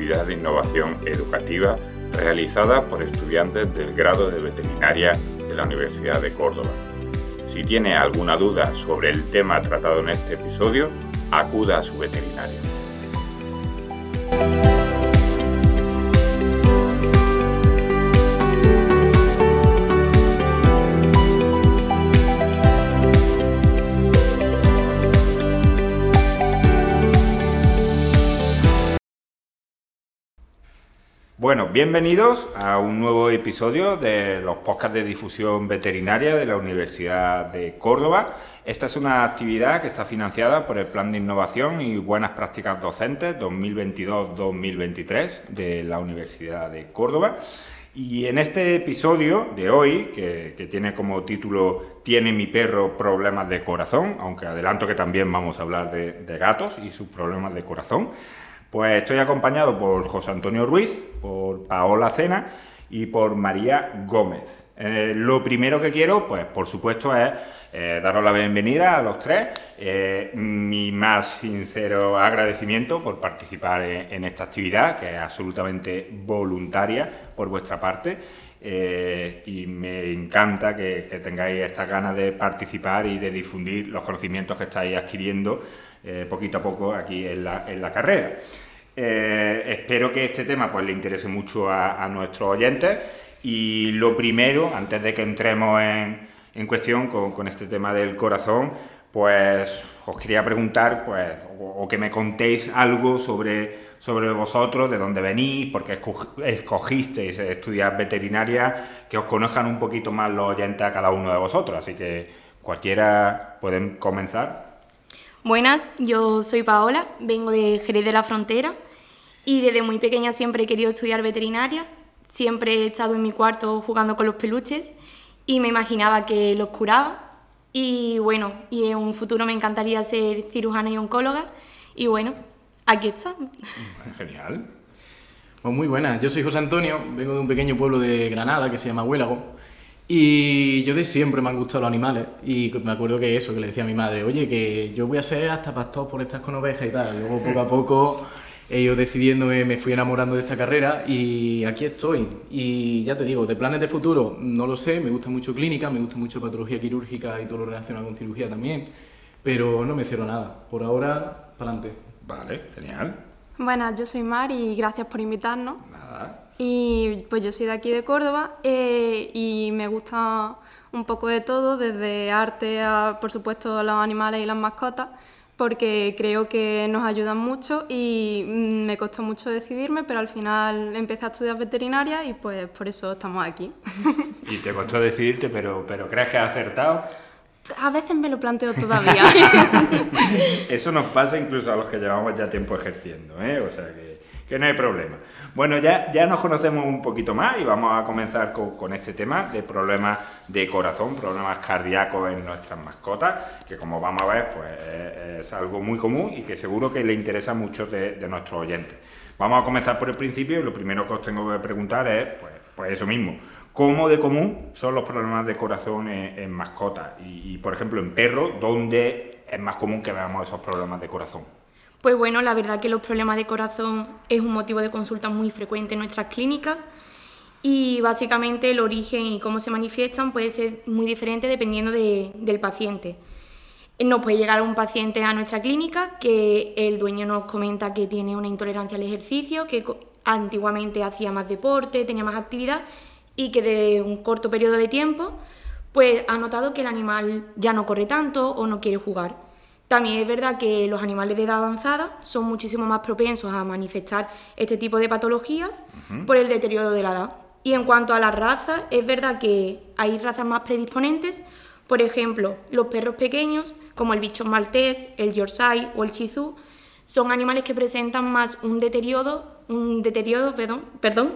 de innovación educativa realizada por estudiantes del grado de veterinaria de la Universidad de Córdoba. Si tiene alguna duda sobre el tema tratado en este episodio, acuda a su veterinario. Bueno, bienvenidos a un nuevo episodio de los podcasts de difusión veterinaria de la Universidad de Córdoba. Esta es una actividad que está financiada por el Plan de Innovación y Buenas Prácticas Docentes 2022-2023 de la Universidad de Córdoba. Y en este episodio de hoy, que, tiene como título ¿Tiene mi perro problemas de corazón? Aunque adelanto que también vamos a hablar de gatos y sus problemas de corazón. Pues estoy acompañado por José Antonio Ruiz, por Paola Cena y por María Gómez. Eh, lo primero que quiero, pues por supuesto, es eh, daros la bienvenida a los tres. Eh, mi más sincero agradecimiento por participar en, esta actividad, que es absolutamente voluntaria por vuestra parte. y me encanta que, tengáis esta ganas de participar y de difundir los conocimientos que estáis adquiriendo eh, poquito a poco aquí en la, en la carrera. Eh, espero que este tema pues, le interese mucho a, nuestros oyentes y lo primero, antes de que entremos en, en cuestión con, con, este tema del corazón, pues os quería preguntar pues, o, que me contéis algo sobre, sobre vosotros, de dónde venís, por qué escogisteis estudiar veterinaria, que os conozcan un poquito más los oyentes a cada uno de vosotros. Así que cualquiera pueden comenzar. Buenas, yo soy Paola, vengo de Jerez de la Frontera y desde muy pequeña siempre he querido estudiar veterinaria. Siempre he estado en mi cuarto jugando con los peluches y me imaginaba que los curaba. Y bueno, y en un futuro me encantaría ser cirujana y oncóloga. Y bueno, aquí está. Genial. Pues muy buena, yo soy José Antonio, vengo de un pequeño pueblo de Granada que se llama Huélago y yo de siempre me han gustado los animales y me acuerdo que eso, que le decía a mi madre, oye, que yo voy a ser hasta pastor por estas con ovejas y tal. Luego poco a poco he ido decidiendo, me fui enamorando de esta carrera y aquí estoy. Y ya te digo, de planes de futuro no lo sé, me gusta mucho clínica, me gusta mucho patología quirúrgica y todo lo relacionado con cirugía también, pero no me cierro nada. Por ahora, para adelante. Vale, genial. Buenas, yo soy Mar y gracias por invitarnos. Y pues yo soy de aquí de Córdoba eh, y me gusta un poco de todo, desde arte a, por supuesto, los animales y las mascotas, porque creo que nos ayudan mucho y mm, me costó mucho decidirme, pero al final empecé a estudiar veterinaria y pues por eso estamos aquí. Y te costó decidirte, pero, pero ¿crees que has acertado? A veces me lo planteo todavía. Eso nos pasa incluso a los que llevamos ya tiempo ejerciendo, ¿eh? O sea que que no hay problema. Bueno, ya, ya nos conocemos un poquito más y vamos a comenzar con, este tema de problemas de corazón, problemas cardíacos en nuestras mascotas, que como vamos a ver, pues es algo muy común y que seguro que le interesa mucho de, nuestros oyentes. Vamos a comenzar por el principio y lo primero que os tengo que preguntar es, pues, pues eso mismo, ¿cómo de común son los problemas de corazón en, mascotas? Y, y, por ejemplo, en perros, ¿dónde es más común que veamos esos problemas de corazón? Pues bueno, la verdad que los problemas de corazón es un motivo de consulta muy frecuente en nuestras clínicas y básicamente el origen y cómo se manifiestan puede ser muy diferente dependiendo del paciente. Nos puede llegar un paciente a nuestra clínica que el dueño nos comenta que tiene una intolerancia al ejercicio, que antiguamente hacía más deporte, tenía más actividad y que de un corto periodo de tiempo pues ha notado que el animal ya no corre tanto o no quiere jugar. También es verdad que los animales de edad avanzada son muchísimo más propensos a manifestar este tipo de patologías por el deterioro de la edad. Y en cuanto a las razas, es verdad que hay razas más predisponentes, por ejemplo, los perros pequeños, como el bichon maltés, el yorkshire o el shih son animales que presentan más un deterioro, un deterioro perdón, perdón,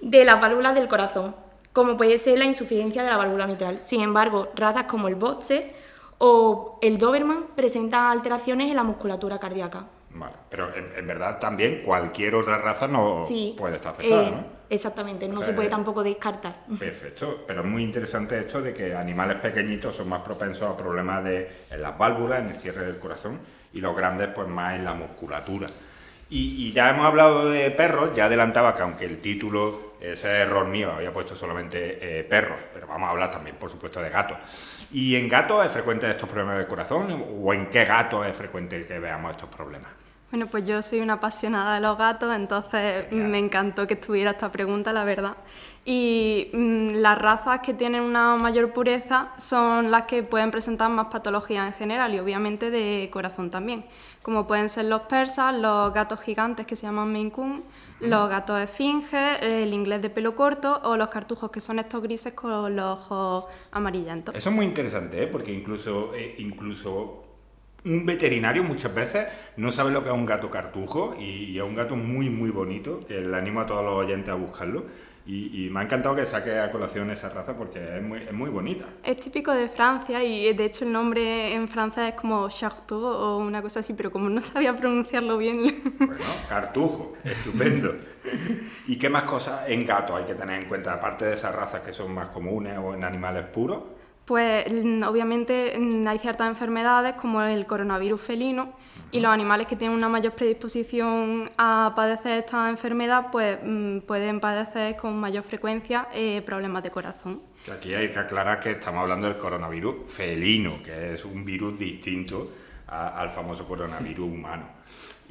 de las válvulas del corazón, como puede ser la insuficiencia de la válvula mitral. Sin embargo, razas como el boxer o el Doberman presenta alteraciones en la musculatura cardíaca. Vale, pero en, verdad también cualquier otra raza no puede estar afectada, eh, ¿no? Exactamente, no se puede tampoco descartar. Perfecto, pero es muy interesante esto de que animales pequeñitos son más propensos a problemas de, en las válvulas, en el cierre del corazón, y los grandes pues más en la musculatura. Y, ya hemos hablado de perros, ya adelantaba que aunque el título, ese error mío, había puesto solamente eh, perros, pero vamos a hablar también, por supuesto, de gatos. ¿Y en gatos es frecuente estos problemas de corazón? ¿O en qué gatos es frecuente que veamos estos problemas? Bueno, pues yo soy una apasionada de los gatos, entonces me encantó que estuviera esta pregunta, la verdad. Y mm, las razas que tienen una mayor pureza son las que pueden presentar más patologías en general y obviamente de corazón también, como pueden ser los persas, los gatos gigantes que se llaman Maine Coon, los gatos esfinges, el inglés de pelo corto o los cartujos que son estos grises con los ojos amarillentos. Eso es muy interesante, ¿eh? porque incluso, eh, incluso un veterinario muchas veces no sabe lo que es un gato cartujo y, es un gato muy muy bonito que le animo a todos los oyentes a buscarlo y, me ha encantado que saque a colación esa raza porque es muy, es muy bonita. Es típico de Francia y de hecho el nombre en francés es como Chartou o una cosa así, pero como no sabía pronunciarlo bien... Bueno, cartujo, estupendo. ¿Y qué más cosas en gato hay que tener en cuenta, aparte de esas razas que son más comunes o en animales puros? Pues mm, obviamente mm, hay ciertas enfermedades como el coronavirus felino y los animales que tienen una mayor predisposición a padecer esta enfermedad pues mm, pueden padecer con mayor frecuencia eh, problemas de corazón. Aquí hay que aclarar que estamos hablando del coronavirus felino, que es un virus distinto al famoso coronavirus humano.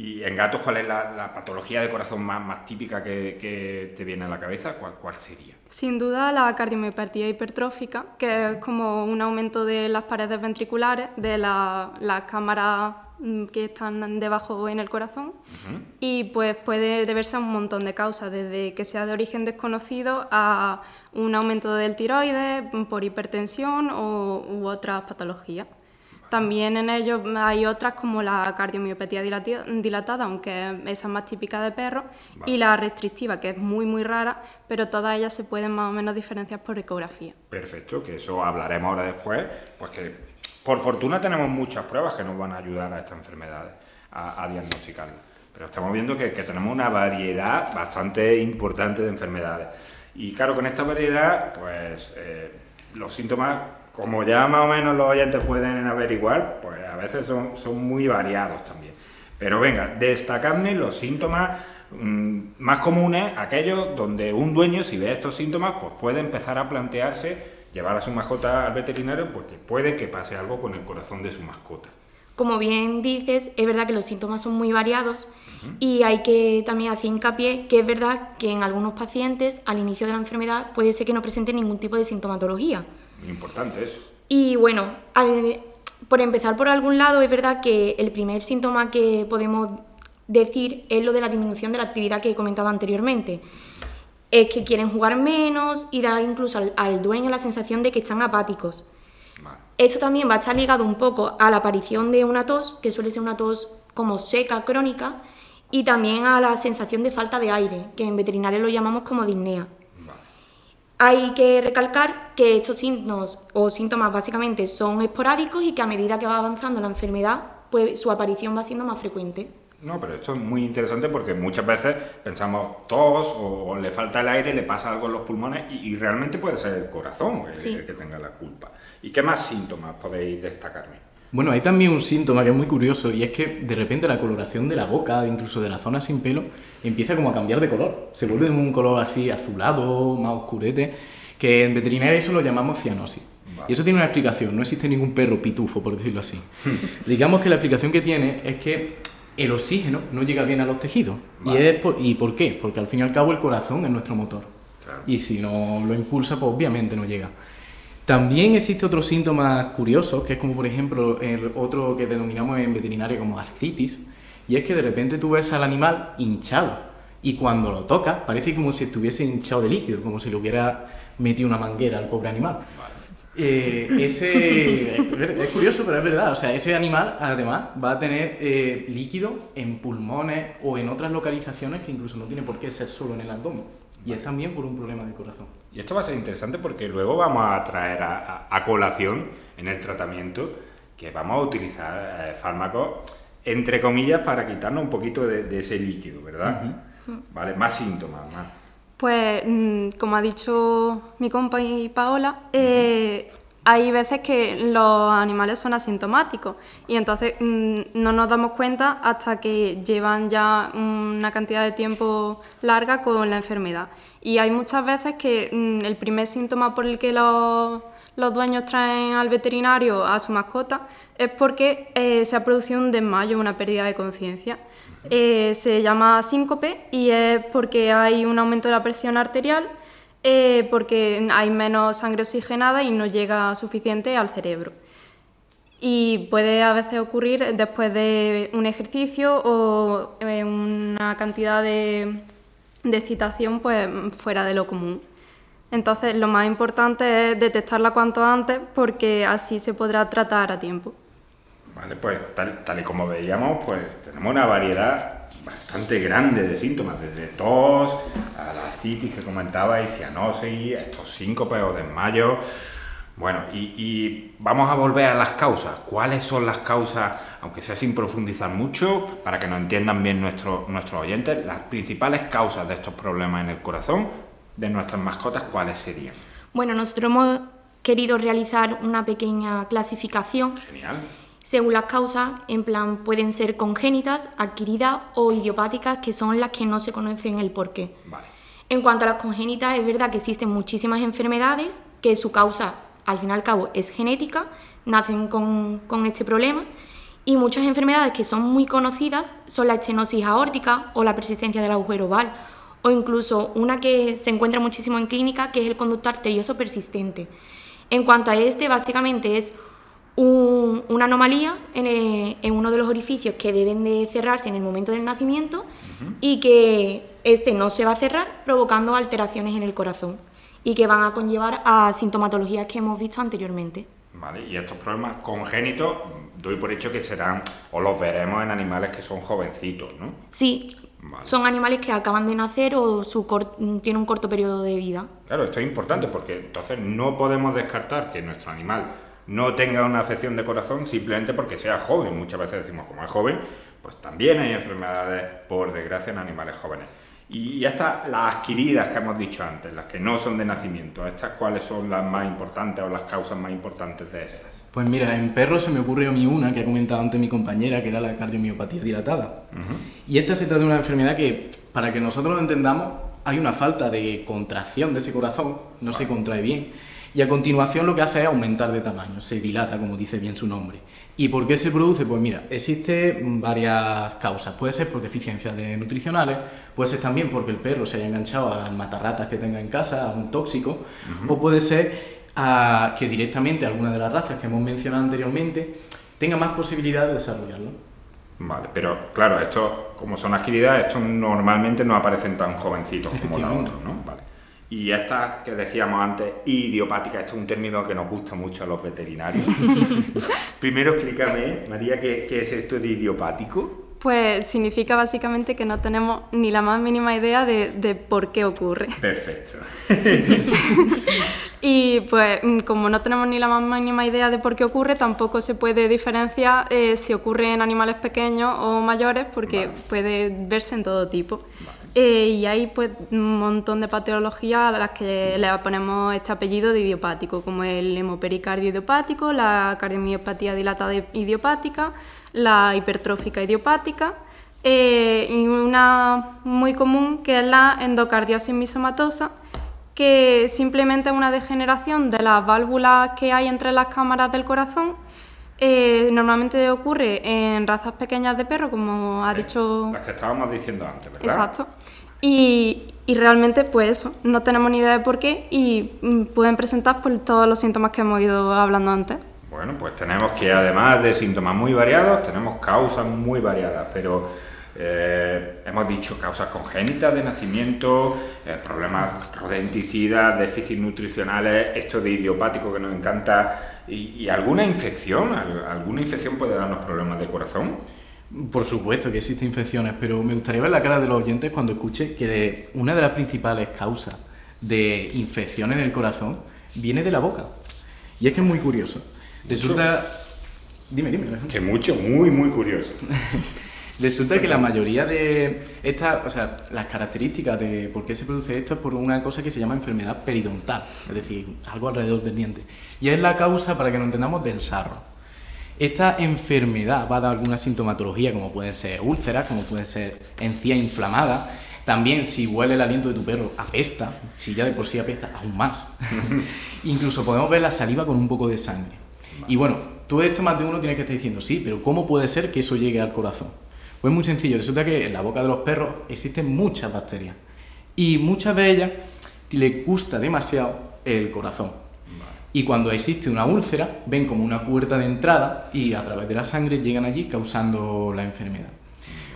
¿Y en gatos cuál es la, patología de corazón más, más típica que, te viene a la cabeza? ¿Cuál, ¿Cuál, sería? Sin duda la cardiomiopatía hipertrófica, que es como un aumento de las paredes ventriculares, de las cámaras mm, que están debajo en el corazón y pues puede deberse a un montón de causas, desde que sea de origen desconocido a un aumento del tiroides por hipertensión o, u otras patologías. También en ellos hay otras como la cardiomiopatía dilatada, aunque esa es más típica de perros, y la restrictiva, que es muy muy rara, pero todas ellas se pueden más o menos diferenciar por ecografía. Perfecto, que eso hablaremos ahora después, pues que por fortuna tenemos muchas pruebas que nos van a ayudar a estas enfermedades, a, diagnosticarlas. Pero estamos viendo que, tenemos una variedad bastante importante de enfermedades. Y claro, con esta variedad, pues eh, los síntomas como ya más o menos los oyentes pueden averiguar, pues a veces son, son muy variados también. Pero venga, destacarme los síntomas mm, más comunes, aquellos donde un dueño, si ve estos síntomas, pues puede empezar a plantearse llevar a su mascota al veterinario porque puede que pase algo con el corazón de su mascota. Como bien dices, es verdad que los síntomas son muy variados y hay que también hacer hincapié que es verdad que en algunos pacientes al inicio de la enfermedad puede ser que no presenten ningún tipo de sintomatología. Importante eso. Y bueno, por empezar por algún lado, es verdad que el primer síntoma que podemos decir es lo de la disminución de la actividad que he comentado anteriormente. Es que quieren jugar menos y da incluso al, dueño la sensación de que están apáticos. Esto también va a estar ligado un poco a la aparición de una tos, que suele ser una tos como seca, crónica, y también a la sensación de falta de aire, que en veterinario lo llamamos como disnea. Hay que recalcar que estos signos o síntomas básicamente son esporádicos y que a medida que va avanzando la enfermedad, pues su aparición va siendo más frecuente. No, pero esto es muy interesante porque muchas veces pensamos tos o, le falta el aire, le pasa algo en los pulmones y, realmente puede ser el corazón el, que tenga la culpa. ¿Y qué más síntomas podéis destacarme? Bueno, hay también un síntoma que es muy curioso y es que de repente la coloración de la boca, incluso de la zona sin pelo, empieza como a cambiar de color. Se vuelve un color así azulado, más oscurete, que en veterinaria eso lo llamamos cianosis. Y eso tiene una explicación, no existe ningún perro pitufo, por decirlo así. Digamos que la explicación que tiene es que el oxígeno no llega bien a los tejidos. ¿Y, es por, ¿Y por qué? Porque al fin y al cabo el corazón es nuestro motor. Y si no lo impulsa, pues obviamente no llega. También existe otro síntoma curioso, que es como por ejemplo el otro que denominamos en veterinaria como ascitis, y es que de repente tú ves al animal hinchado y cuando lo tocas parece como si estuviese hinchado de líquido, como si le hubiera metido una manguera al pobre animal. Eh, ese es curioso, pero es verdad. O sea, ese animal además va a tener eh, líquido en pulmones o en otras localizaciones que incluso no tiene por qué ser solo en el abdomen. Y es también por un problema de corazón. Y esto va a ser interesante porque luego vamos a traer a, colación en el tratamiento que vamos a utilizar eh, fármacos entre comillas, para quitarnos un poquito de, ese líquido, ¿verdad? Vale, más síntomas, más. Pues, mm, como ha dicho mi compa y Paola, eh, hay veces que los animales son asintomáticos y entonces mm, no nos damos cuenta hasta que llevan ya una cantidad de tiempo larga con la enfermedad. Y hay muchas veces que mm, el primer síntoma por el que los, dueños traen al veterinario a su mascota es porque eh, se ha producido un desmayo, una pérdida de conciencia. Eh, se llama síncope y es porque hay un aumento de la presión arterial eh, porque hay menos sangre oxigenada y no llega suficiente al cerebro. Y puede a veces ocurrir después de un ejercicio o una cantidad de, de excitación pues, fuera de lo común. Entonces, lo más importante es detectarla cuanto antes porque así se podrá tratar a tiempo. Vale, pues tal, tal y como veíamos, pues tenemos una variedad bastante grande de síntomas, desde tos a la citis que comentaba, y cianosis, estos síncopes o desmayos. Bueno, y, vamos a volver a las causas. ¿Cuáles son las causas, aunque sea sin profundizar mucho, para que nos entiendan bien nuestros nuestros oyentes, las principales causas de estos problemas en el corazón de nuestras mascotas, cuáles serían? Bueno, nosotros hemos querido realizar una pequeña clasificación. Genial según las causas, en plan, pueden ser congénitas, adquiridas o idiopáticas, que son las que no se conocen el porqué. En cuanto a las congénitas, es verdad que existen muchísimas enfermedades que su causa, al fin y al cabo, es genética, nacen con, con este problema, y muchas enfermedades que son muy conocidas son la estenosis aórtica o la persistencia del agujero oval, o incluso una que se encuentra muchísimo en clínica, que es el conducto arterioso persistente. En cuanto a este, básicamente es una anomalía eh, en, uno de los orificios que deben de cerrarse en el momento del nacimiento y que este no se va a cerrar provocando alteraciones en el corazón y que van a conllevar a sintomatologías que hemos visto anteriormente. Vale, y estos problemas congénitos doy por hecho que serán o los veremos en animales que son jovencitos, ¿no? Sí, son animales que acaban de nacer o su tienen un corto periodo de vida. Claro, esto es importante porque entonces no podemos descartar que nuestro animal no tenga una afección de corazón simplemente porque sea joven. Muchas veces decimos, como es joven, pues también hay enfermedades, por desgracia, en animales jóvenes. Y estas, las adquiridas que hemos dicho antes, las que no son de nacimiento, ¿estas cuáles son las más importantes o las causas más importantes de estas? Pues mira, en perros se me ocurrió a mí una que ha comentado antes mi compañera, que era la cardiomiopatía dilatada. Y esta se trata de una enfermedad que, para que nosotros lo entendamos, hay una falta de contracción de ese corazón, no se contrae bien y a continuación lo que hace es aumentar de tamaño, se dilata, como dice bien su nombre. ¿Y por qué se produce? Pues mira, existen varias causas. Puede ser por deficiencias de nutricionales, puede ser también porque el perro se haya enganchado al matarratas que tenga en casa, a un tóxico, o puede ser que directamente alguna de las razas que hemos mencionado anteriormente tenga más posibilidad de desarrollarlo. Vale, pero claro, esto, como son adquiridas, estos normalmente no aparecen tan jovencitos como la otra, ¿no? Vale. Y esta que decíamos antes, idiopática, esto es un término que nos gusta mucho a los veterinarios. Primero explícame, María, ¿qué, es esto de idiopático? Pues significa básicamente que no tenemos ni la más mínima idea de, por qué ocurre. Perfecto. y pues mm, como no tenemos ni la más mínima idea de por qué ocurre, tampoco se puede diferenciar eh, si ocurre en animales pequeños o mayores, porque puede verse en todo tipo. Eh, y hay pues un montón de patologías a las que le ponemos este apellido de idiopático, como el hemopericardio idiopático, la cardiomiopatía dilatada idiopática, la hipertrófica idiopática eh, y una muy común que es la endocardiosis misomatosa, que simplemente es una degeneración de las válvulas que hay entre las cámaras del corazón eh, normalmente ocurre en razas pequeñas de perro, como ha dicho... Las que estábamos diciendo antes, ¿verdad? Exacto. Y, y, realmente, pues eso, no tenemos ni idea de por qué y mm, pueden presentar por todos los síntomas que hemos ido hablando antes. Bueno, pues tenemos que además de síntomas muy variados, tenemos causas muy variadas, pero eh, hemos dicho causas congénitas de nacimiento, eh, problemas rodenticidas, déficits nutricionales, esto de idiopático que nos encanta ¿Y, alguna infección? ¿Alguna infección puede darnos problemas de corazón? Por supuesto que existen infecciones, pero me gustaría ver la cara de los oyentes cuando escuche que una de las principales causas de infección en el corazón viene de la boca. Y es que es muy curioso. Resulta... Dime, dime. Que mucho, muy, muy curioso. Resulta que la mayoría de estas, o sea, las características de por qué se produce esto es por una cosa que se llama enfermedad periodontal, es decir, algo alrededor del diente. Y es la causa, para que nos entendamos, del sarro. Esta enfermedad va a dar alguna sintomatología, como pueden ser úlceras, como puede ser encía inflamada. También, si huele el aliento de tu perro, apesta. Si ya de por sí apesta, aún más. Incluso podemos ver la saliva con un poco de sangre. Y bueno, todo esto más de uno tiene que estar diciendo, sí, pero ¿cómo puede ser que eso llegue al corazón? Pues muy sencillo, resulta que en la boca de los perros existen muchas bacterias y muchas de ellas les gusta demasiado el corazón. Y cuando existe una úlcera, ven como una puerta de entrada y a través de la sangre llegan allí causando la enfermedad.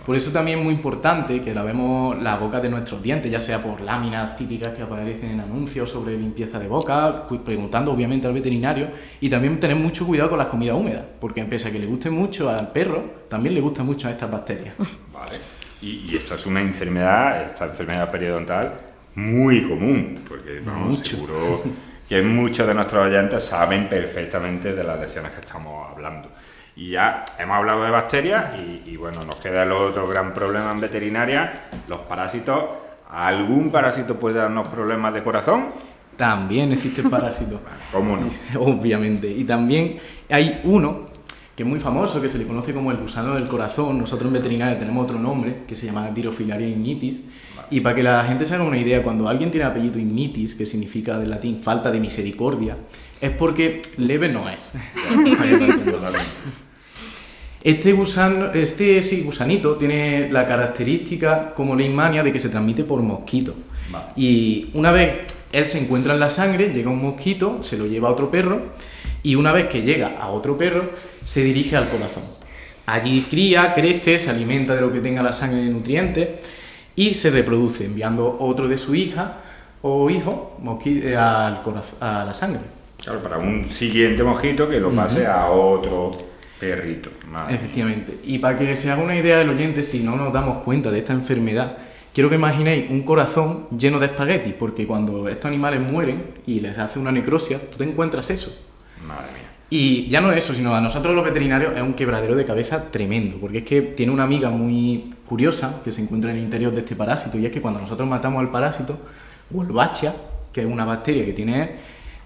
Por eso también es muy importante que lavemos la boca de nuestros dientes, ya sea por láminas típicas que aparecen en anuncios sobre limpieza de boca, preguntando obviamente al veterinario, y también tener mucho cuidado con las comidas húmedas, porque pese a que le guste mucho al perro, también le gustan mucho a estas bacterias. Vale. Y, y esta es una enfermedad, esta enfermedad periodontal, muy común, porque vamos, seguro que muchos de nuestros oyentes saben perfectamente de las lesiones que estamos hablando. Y ya hemos hablado de bacterias y, bueno, nos queda el otro gran problema en veterinaria, los parásitos. ¿Algún parásito puede darnos problemas de corazón? También existe parásito. ¿Cómo no? Obviamente. Y también hay uno que es muy famoso, que se le conoce como el gusano del corazón. Nosotros en veterinaria tenemos otro nombre, que se llama Tirofilaria ignitis. Y para que la gente se haga una idea, cuando alguien tiene apellido ignitis, que significa del latín falta de misericordia, es porque leve no es. Este, gusano, este gusanito tiene la característica como leishmania de que se transmite por mosquito. Y una vez él se encuentra en la sangre, llega un mosquito, se lo lleva a otro perro y una vez que llega a otro perro, se dirige al corazón. Allí cría, crece, se alimenta de lo que tenga la sangre de nutrientes y se reproduce enviando otro de su hija o hijo eh, al a la sangre. Claro, para un siguiente mosquito que lo pase a otro Perrito, Efectivamente. Y para que se haga una idea del oyente, si no nos damos cuenta de esta enfermedad, quiero que imaginéis un corazón lleno de espaguetis, porque cuando estos animales mueren y les hace una necrosia, tú te encuentras eso. Madre mía. Y ya no es eso, sino a nosotros los veterinarios es un quebradero de cabeza tremendo, porque es que tiene una amiga muy curiosa que se encuentra en el interior de este parásito, y es que cuando nosotros matamos al parásito, Wolbachia, que es una bacteria que tiene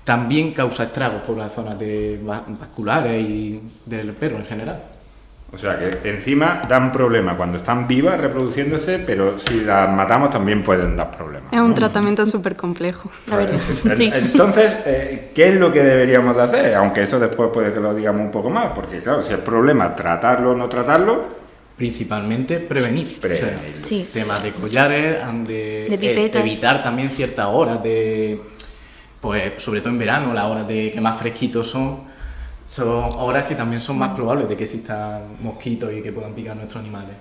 también causa estragos por las zonas de vasculares y del perro en general. O sea que encima dan problemas cuando están vivas reproduciéndose, pero si las matamos también pueden dar problemas. Es un tratamiento súper complejo, la verdad. Entonces, eh, ¿qué es lo que deberíamos de hacer? Aunque eso después puede que lo digamos un poco más, porque claro, si el problema tratarlo o no tratarlo, principalmente prevenir. prevenir. Temas de collares, de, de evitar también ciertas horas de pues sobre todo en verano, las horas de que más fresquitos son, son horas que también son más probables de que existan mosquitos y que puedan picar nuestros animales.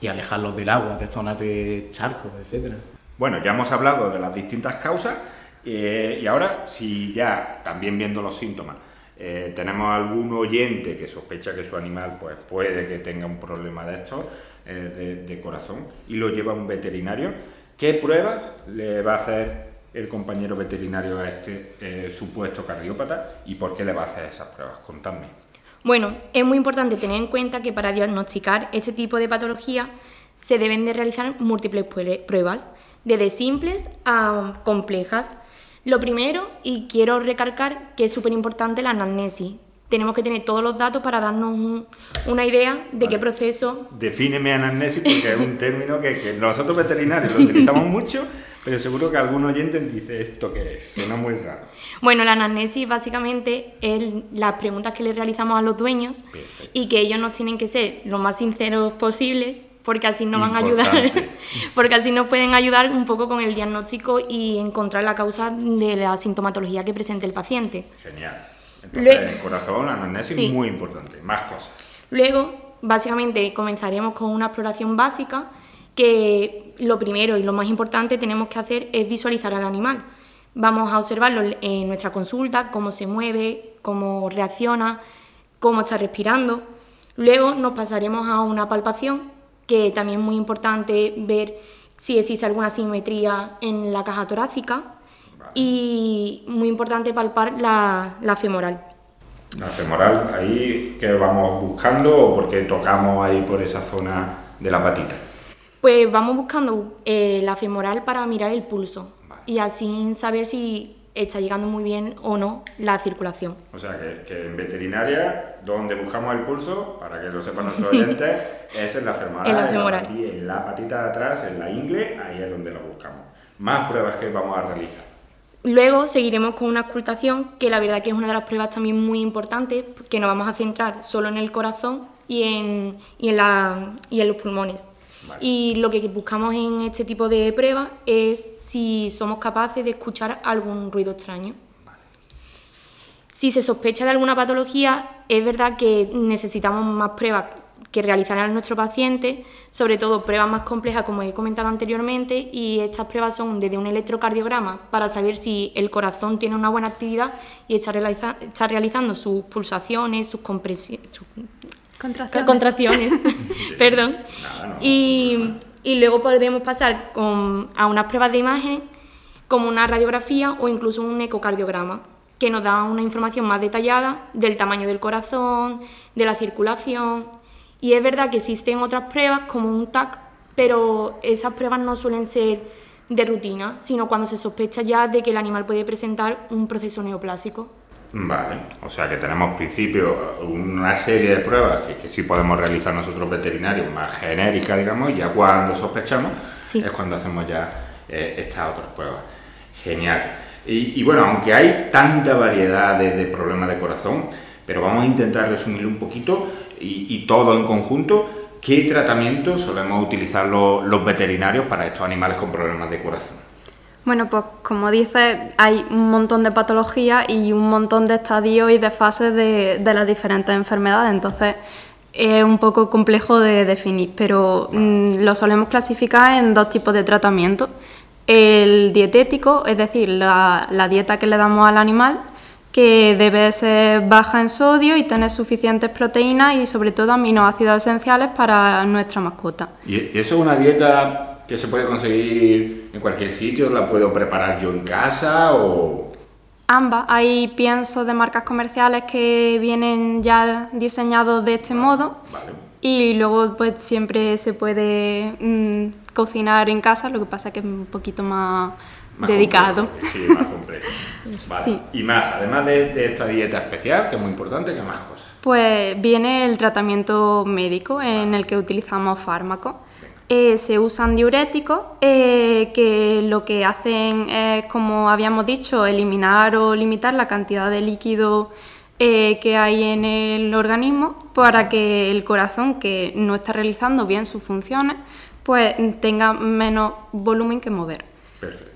Y alejarlos del agua, de zonas de charcos, etcétera. Bueno, ya hemos hablado de las distintas causas eh, y ahora, si ya también viendo los síntomas, eh, tenemos algún oyente que sospecha que su animal pues, puede que tenga un problema de estos, eh, de corazón, y lo lleva a un veterinario, ¿qué pruebas le va a hacer el compañero veterinario a este eh, supuesto cardiópata y por qué le va a hacer esas pruebas? Contadme. Bueno, es muy importante tener en cuenta que para diagnosticar este tipo de patología se deben de realizar múltiples pruebas, desde simples a complejas. Lo primero, y quiero recalcar que es súper importante la anamnesis. Tenemos que tener todos los datos para darnos una idea de qué proceso... Defíneme anamnesis porque es un término que, que nosotros veterinarios lo utilizamos mucho pero seguro que algún oyente dice esto que es, suena muy raro. Bueno, la anamnesis básicamente es las preguntas que le realizamos a los dueños y que ellos nos tienen que ser lo más sinceros posibles porque así nos van a ayudar, porque así nos pueden ayudar un poco con el diagnóstico y encontrar la causa de la sintomatología que presente el paciente. Genial. Entonces, el corazón, la anamnesis es muy importante. Más cosas. Luego, básicamente, comenzaremos con una exploración básica que lo primero y lo más importante tenemos que hacer es visualizar al animal. Vamos a observarlo en nuestra consulta, cómo se mueve, cómo reacciona, cómo está respirando. Luego nos pasaremos a una palpación, que también es muy importante ver si existe alguna simetría en la caja torácica y muy importante palpar la, la femoral. La femoral, ahí que vamos buscando o porque tocamos ahí por esa zona de la patita? Pues vamos buscando eh, la femoral para mirar el pulso y así saber si está llegando muy bien o no la circulación. O sea, que, en veterinaria, donde buscamos el pulso, para que lo sepan nuestros oyentes, es en la femoral, en la, femoral. En, la patita de atrás, en la ingle, ahí es donde lo buscamos. Más pruebas que vamos a realizar. Luego seguiremos con una ocultación, que la verdad que es una de las pruebas también muy importantes, que nos vamos a centrar solo en el corazón y en, y en, la, y en los pulmones. Y lo que buscamos en este tipo de pruebas es si somos capaces de escuchar algún ruido extraño. Si se sospecha de alguna patología, es verdad que necesitamos más pruebas que realizar a nuestro paciente, sobre todo pruebas más complejas como he comentado anteriormente, y estas pruebas son desde un electrocardiograma para saber si el corazón tiene una buena actividad y está, realizando sus pulsaciones, sus, compresiones, Contracciones. Perdón. y, luego podemos pasar a unas pruebas de imagen como una radiografía o incluso un ecocardiograma, que nos da una información más detallada del tamaño del corazón, de la circulación. Y es verdad que existen otras pruebas como un TAC, pero esas pruebas no suelen ser de rutina, sino cuando se sospecha ya de que el animal puede presentar un proceso neoplásico. Vale, o sea que tenemos principio una serie de pruebas que, que sí podemos realizar nosotros veterinarios, más genéricas, digamos, y ya cuando sospechamos es cuando hacemos ya eh, estas otras pruebas. Genial. Y, bueno, aunque hay tanta variedad de, problemas de corazón, pero vamos a intentar resumir un poquito y, todo en conjunto, ¿qué tratamientos solemos utilizar los veterinarios para estos animales con problemas de corazón? Bueno, pues como dices, hay un montón de patologías y un montón de estadios y de fases de, las diferentes enfermedades, entonces es un poco complejo de definir, pero mm, lo solemos clasificar en dos tipos de tratamiento. El dietético, es decir, la, la dieta que le damos al animal, que debe ser baja en sodio y tener suficientes proteínas y sobre todo aminoácidos esenciales para nuestra mascota. ¿Y eso es una dieta que se puede conseguir en cualquier sitio, la puedo preparar yo en casa o... Ambas, hay piensos de marcas comerciales que vienen ya diseñados de este modo y luego pues siempre se puede mm, cocinar en casa, lo que pasa que es un poquito más, dedicado. sí, más complejo. Y más, además de, de, esta dieta especial, que es muy importante, ¿qué más cosas? Pues viene el tratamiento médico en el que utilizamos fármacos. Eh, se usan diuréticos eh, que lo que hacen es, como habíamos dicho, eliminar o limitar la cantidad de líquido eh, que hay en el organismo para que el corazón, que no está realizando bien sus funciones, pues tenga menos volumen que mover. Perfecto.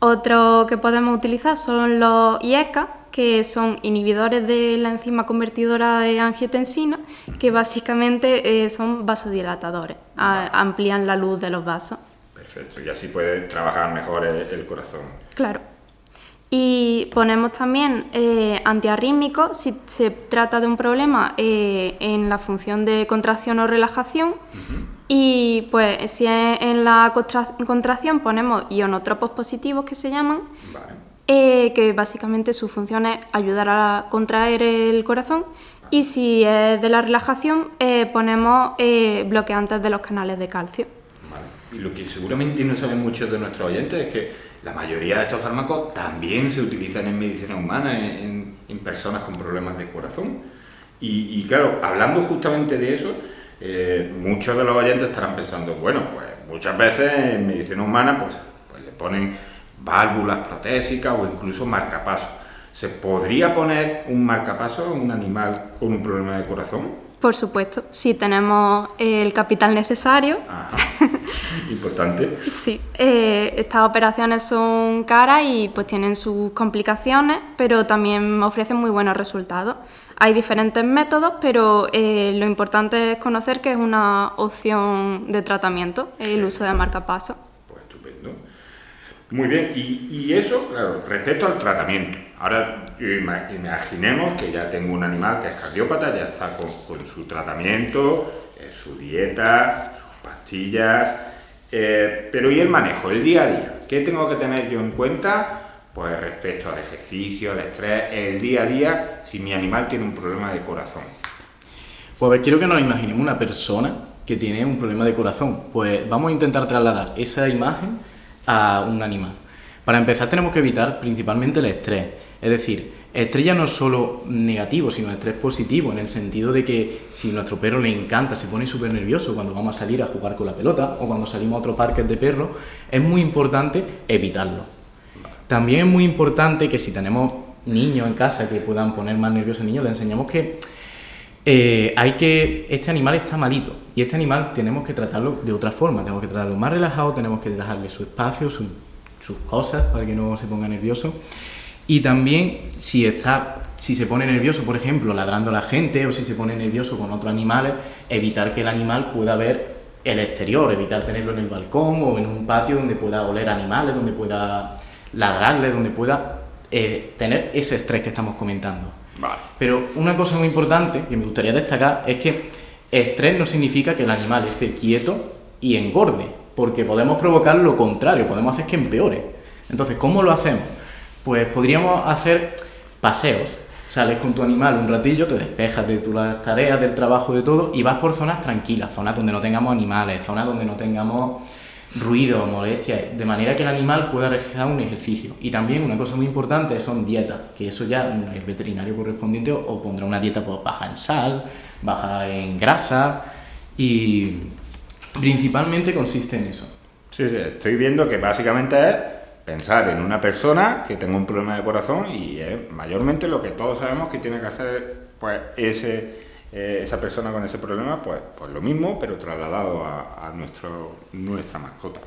Otro que podemos utilizar son los IECA, que son inhibidores de la enzima convertidora de angiotensina, que básicamente son vasodilatadores, amplían la luz de los vasos. Perfecto, y así puede trabajar mejor el, corazón. Claro. Y ponemos también eh, antiarrítmicos si se trata de un problema eh, en la función de contracción o relajación. Y pues si en la contracción ponemos ionotropos positivos que se llaman, eh, que básicamente su función es ayudar a contraer el corazón. Y si es de la relajación, eh, ponemos eh, bloqueantes de los canales de calcio. Y lo que seguramente no saben muchos de nuestros oyentes es que la mayoría de estos fármacos también se utilizan en medicina humana, en, personas con problemas de corazón. Y, claro, hablando justamente de eso, muchos de los oyentes estarán pensando, bueno, pues muchas veces en medicina humana pues, pues le ponen válvulas protésicas o incluso marcapasos. ¿Se podría poner un marcapaso a un animal con un problema de corazón? Por supuesto, si tenemos el capital necesario. Ajá. Importante. sí, eh, estas operaciones son caras y pues tienen sus complicaciones, pero también ofrecen muy buenos resultados. Hay diferentes métodos, pero eh, lo importante es conocer que es una opción de tratamiento el uso de marcapaso. Muy bien, y, eso, claro, respecto al tratamiento. Ahora imaginemos que ya tengo un animal que es cardiópata, ya está con, su tratamiento, eh, su dieta, sus pastillas, eh, pero ¿y el manejo, el día a día? ¿Qué tengo que tener yo en cuenta? Pues respecto al ejercicio, al estrés, el día a día, si mi animal tiene un problema de corazón. Pues quiero que nos imaginemos una persona que tiene un problema de corazón. Pues vamos a intentar trasladar esa imagen a un animal. Para empezar tenemos que evitar principalmente el estrés. Es decir, estrés no es solo negativo, sino estrés positivo, en el sentido de que si nuestro perro le encanta, se pone súper nervioso cuando vamos a salir a jugar con la pelota o cuando salimos a otro parque de perros, es muy importante evitarlo. También es muy importante que si tenemos niños en casa que puedan poner más nerviosos al niño, le enseñamos que eh, hay que, este animal está malito y este animal tenemos que tratarlo de otra forma, tenemos que tratarlo más relajado, tenemos que dejarle su espacio, sus cosas para que no se ponga nervioso. Y también si está, si se pone nervioso, por ejemplo, ladrando a la gente o si se pone nervioso con otros animales, evitar que el animal pueda ver el exterior, evitar tenerlo en el balcón o en un patio donde pueda oler animales, donde pueda ladrarle, donde pueda eh, tener ese estrés que estamos comentando. Pero una cosa muy importante que me gustaría destacar es que estrés no significa que el animal esté quieto y engorde, porque podemos provocar lo contrario, podemos hacer que empeore. Entonces, ¿cómo lo hacemos? Pues podríamos hacer paseos. Sales con tu animal un ratillo, te despejas de tus tareas, del trabajo, de todo, y vas por zonas tranquilas, zonas donde no tengamos animales, zonas donde no tengamos ruido, molestia, de manera que el animal pueda realizar un ejercicio. Y también una cosa muy importante son dietas, que eso ya el veterinario correspondiente o pondrá una dieta pues, baja en sal, baja en grasa y principalmente consiste en eso. Sí, estoy viendo que básicamente es pensar en una persona que tenga un problema de corazón y es mayormente lo que todos sabemos que tiene que hacer pues ese eh, esa persona con ese problema, pues, pues lo mismo, pero trasladado a, nuestro, nuestra mascota.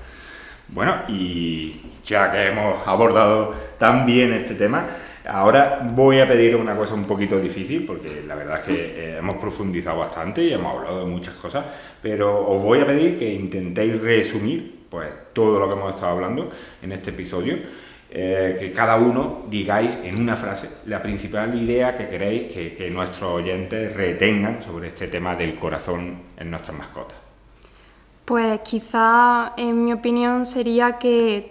Bueno, y ya que hemos abordado tan bien este tema, ahora voy a pedir una cosa un poquito difícil, porque la verdad es que eh, hemos profundizado bastante y hemos hablado de muchas cosas, pero os voy a pedir que intentéis resumir pues, todo lo que hemos estado hablando en este episodio eh, que cada uno digáis en una frase la principal idea que queréis que, nuestros oyentes retengan sobre este tema del corazón en nuestras mascotas. Pues quizá, en mi opinión, sería que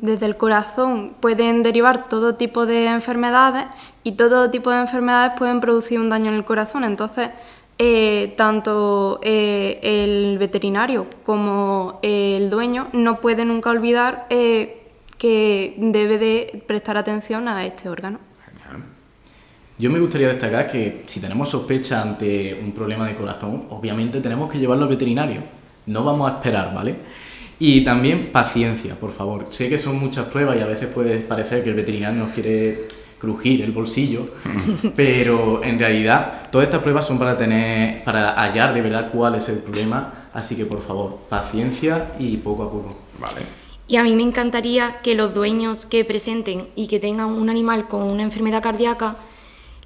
desde el corazón pueden derivar todo tipo de enfermedades y todo tipo de enfermedades pueden producir un daño en el corazón. Entonces, eh, tanto eh, el veterinario como el dueño no pueden nunca olvidar que debe de prestar atención a este órgano. Yo me gustaría destacar que si tenemos sospecha ante un problema de corazón, obviamente tenemos que llevarlo al veterinario. No vamos a esperar, ¿vale? Y también paciencia, por favor. Sé que son muchas pruebas y a veces puede parecer que el veterinario nos quiere crujir el bolsillo, pero en realidad todas estas pruebas son para tener, para hallar de verdad cuál es el problema, así que por favor, paciencia y poco a poco. Vale. Y a mí me encantaría que los dueños que presenten y que tengan un animal con una enfermedad cardíaca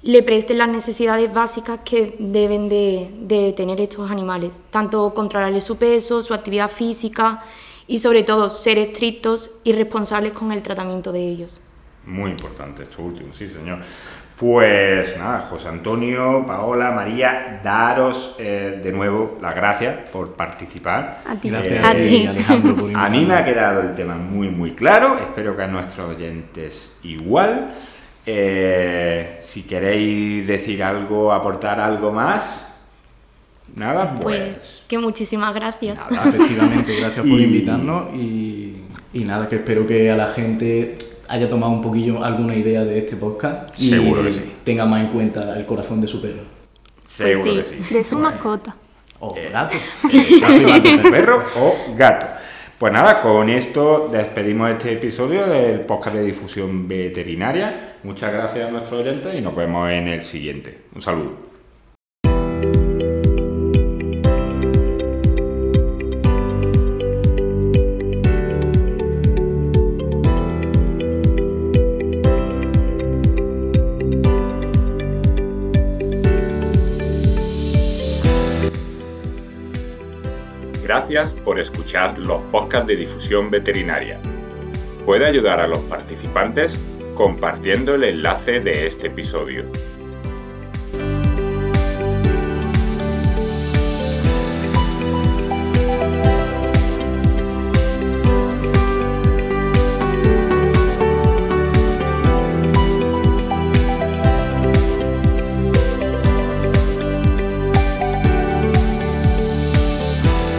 le presten las necesidades básicas que deben de, tener estos animales, tanto controlarle su peso, su actividad física y sobre todo ser estrictos y responsables con el tratamiento de ellos. Muy importante esto último, sí señor. Pues nada, José Antonio, Paola, María, daros eh, de nuevo las gracias por participar. A ti. Gracias a ti, Alejandro, por A mí me ha quedado el tema muy, muy claro. Espero que a nuestros oyentes igual. Eh, si queréis decir algo, aportar algo más. Nada, pues. pues que muchísimas gracias. Nada, efectivamente, gracias por invitarnos y, y nada, que espero que a la gente haya tomado un poquillo alguna idea de este podcast y tenga más en cuenta el corazón de su perro. Seguro pues que sí. De su mascota. O gato. de perro o gato. Pues nada, con esto despedimos este episodio del podcast de difusión veterinaria. Muchas gracias a nuestros oyentes y nos vemos en el siguiente. Un saludo. Escuchar los podcasts de difusión veterinaria. Puede ayudar a los participantes compartiendo el enlace de este episodio.